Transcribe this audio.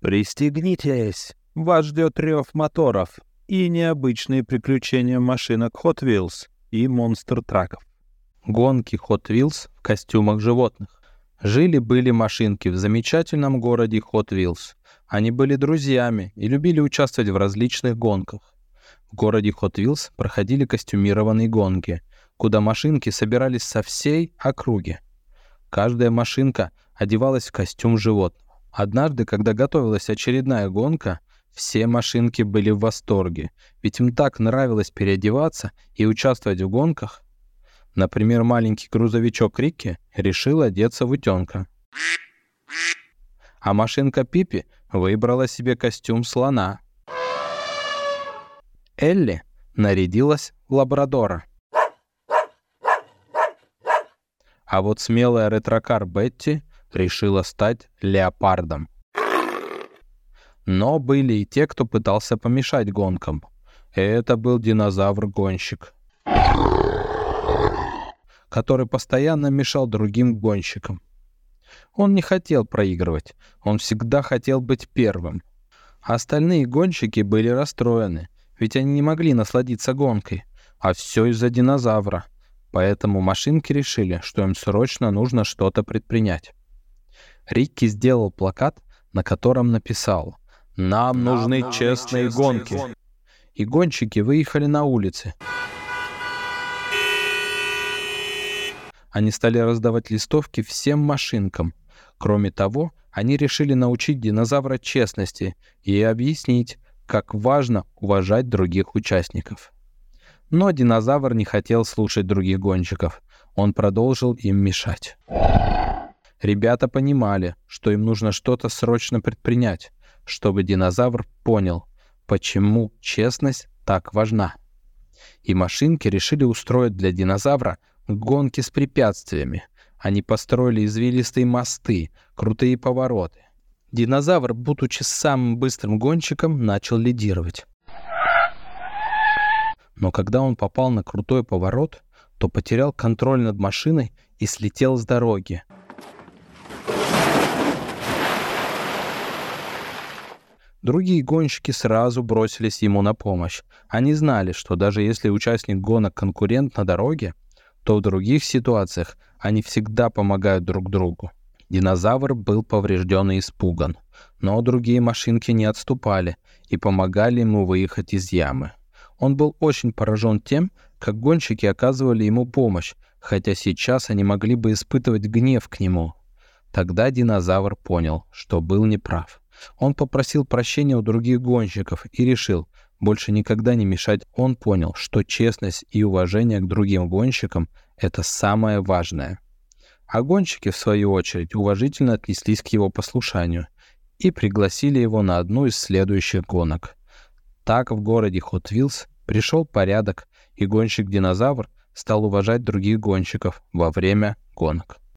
Пристегнитесь! Вас ждет рев моторов и необычные приключения машинок Hot Wheels и монстр-траков. Гонки Hot Wheels в костюмах животных. Жили-были машинки в замечательном городе Hot Wheels. Они были друзьями и любили участвовать в различных гонках. В городе Hot Wheels проходили костюмированные гонки, куда машинки собирались со всей округи. Каждая машинка одевалась в костюм животного. Однажды, когда готовилась очередная гонка, все машинки были в восторге, ведь им так нравилось переодеваться и участвовать в гонках. Например, маленький грузовичок Рикки решил одеться в утенка. А машинка Пипи выбрала себе костюм слона. Элли нарядилась в лабрадора. А вот смелая ретрокар Бетти решила стать леопардом. Но были и те, кто пытался помешать гонкам. Это был динозавр-гонщик, который постоянно мешал другим гонщикам. Он не хотел проигрывать, он всегда хотел быть первым. Остальные гонщики были расстроены, ведь они не могли насладиться гонкой, а все из-за динозавра. Поэтому машинки решили, что им срочно нужно что-то предпринять. Рикки сделал плакат, на котором написал «Нам, Нам нужны нам честные, честные гонки». гонки. И гонщики выехали на улицы. Они стали раздавать листовки всем машинкам. Кроме того, они решили научить динозавра честности и объяснить, как важно уважать других участников. Но динозавр не хотел слушать других гонщиков. Он продолжил им мешать. Ребята понимали, что им нужно что-то срочно предпринять, чтобы динозавр понял, почему честность так важна. И машинки решили устроить для динозавра гонки с препятствиями. Они построили извилистые мосты, крутые повороты. Динозавр, будучи самым быстрым гонщиком, начал лидировать. Но когда он попал на крутой поворот, то потерял контроль над машиной и слетел с дороги. Другие гонщики сразу бросились ему на помощь. Они знали, что даже если участник гонок конкурент на дороге, то в других ситуациях они всегда помогают друг другу. Динозавр был поврежден и испуган, но другие машинки не отступали и помогали ему выехать из ямы. Он был очень поражен тем, как гонщики оказывали ему помощь, хотя сейчас они могли бы испытывать гнев к нему. Тогда динозавр понял, что был неправ. Он попросил прощения у других гонщиков и решил больше никогда не мешать. Он понял, что честность и уважение к другим гонщикам — это самое важное. А гонщики, в свою очередь, уважительно отнеслись к его послушанию и пригласили его на одну из следующих гонок. Так в городе Wheels пришел порядок, и гонщик-динозавр стал уважать других гонщиков во время гонок.